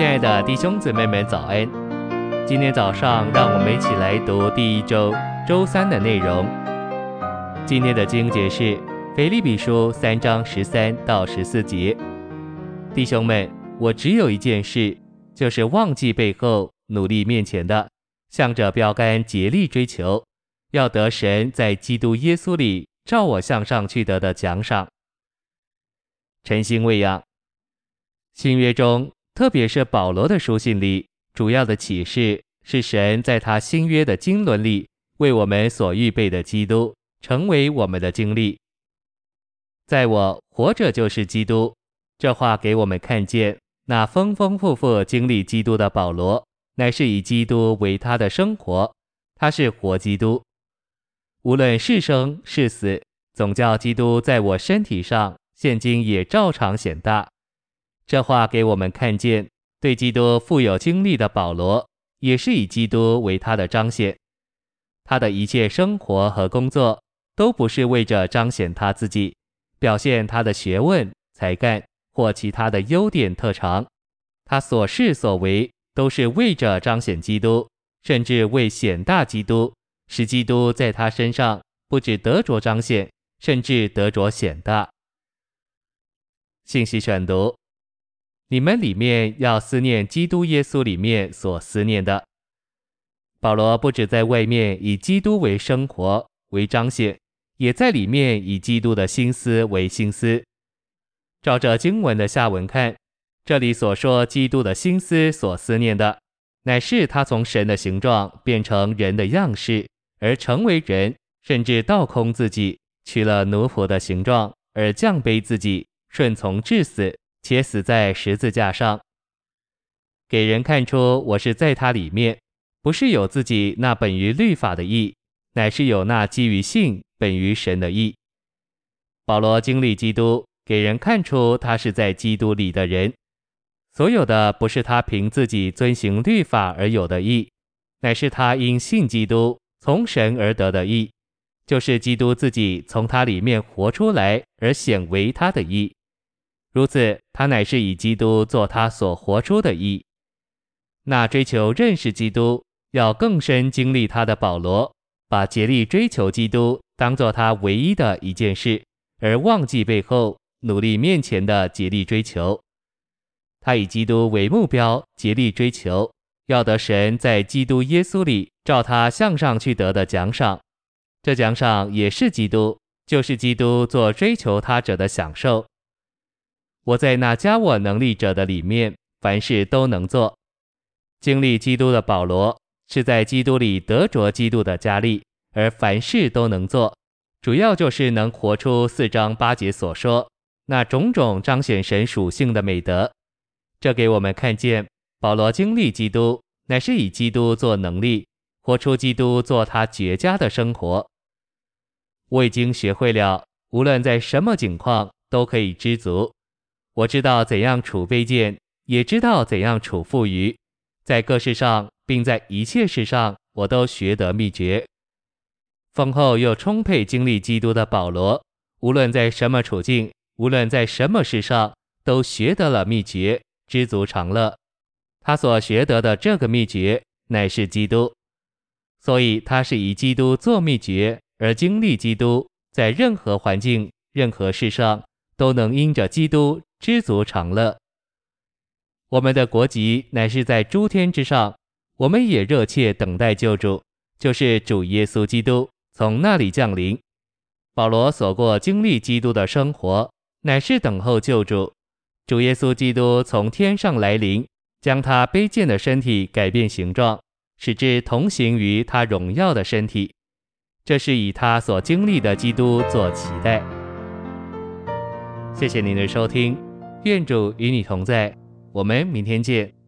亲爱的弟兄姊妹们，早安！今天早上，让我们一起来读第一周周三的内容。今天的经节是腓立比书三章十三到十四节。弟兄们，我只有一件事，就是忘记背后，努力面前的，向着标杆竭力追求，要得神在基督耶稣里照我向上去得的奖赏。晨星喂养。新约中，特别是保罗的书信里，主要的启示是神在他新约的经纶里为我们所预备的基督，成为我们的经历。在我活着就是基督，这话给我们看见，那丰丰富富经历基督的保罗，乃是以基督为他的生活，他是活基督。无论是生是死，总叫基督在我身体上，现今也照常显大。这话给我们看见，对基督富有经历的保罗，也是以基督为他的彰显。他的一切生活和工作，都不是为着彰显他自己，表现他的学问、才干或其他的优点特长。他所事所为，都是为着彰显基督，甚至为显大基督，使基督在他身上不止得着彰显，甚至得着显大。信息选读。你们里面要思念基督耶稣里面所思念的。保罗不止在外面以基督为生活为彰显，也在里面以基督的心思为心思。照着经文的下文看，这里所说基督的心思所思念的，乃是他从神的形状变成人的样式，而成为人，甚至倒空自己，取了奴仆的形状，而降卑自己，顺从至死。且死在十字架上，给人看出我是在他里面，不是有自己那本于律法的义，乃是有那基于信本于神的义。保罗经历基督，给人看出他是在基督里的人。所有的不是他凭自己遵行律法而有的义，乃是他因信基督从神而得的义，就是基督自己从他里面活出来而显为他的义。如此，他乃是以基督做他所活出的义。那追求认识基督，要更深经历他的保罗，把竭力追求基督当做他唯一的一件事，而忘记背后，努力面前的竭力追求。他以基督为目标，竭力追求，要得神在基督耶稣里照他向上去得的奖赏。这奖赏也是基督，就是基督做追求他者的享受。我在那加我能力者的里面，凡事都能做。经历基督的保罗是在基督里得着基督的加力，而凡事都能做，主要就是能活出四章八节所说那种种彰显神属性的美德。这给我们看见，保罗经历基督，乃是以基督做能力，活出基督做他绝佳的生活。我已经学会了，无论在什么境况，都可以知足。我知道怎样处卑贱，也知道怎样处富余，在各事上，并在一切事上，我都学得秘诀。丰厚又充沛经历基督的保罗，无论在什么处境，无论在什么事上，都学得了秘诀，知足常乐。他所学得的这个秘诀，乃是基督，所以他是以基督做秘诀，而经历基督，在任何环境、任何事上，都能因着基督。知足常乐。我们的国籍乃是在诸天之上，我们也热切等待救主，就是主耶稣基督从那里降临。保罗所过经历基督的生活，乃是等候救主，主耶稣基督从天上来临，将他卑贱的身体改变形状，使之同行于他荣耀的身体。这是以他所经历的基督做期待。谢谢您的收听。愿主与你同在，我们明天见。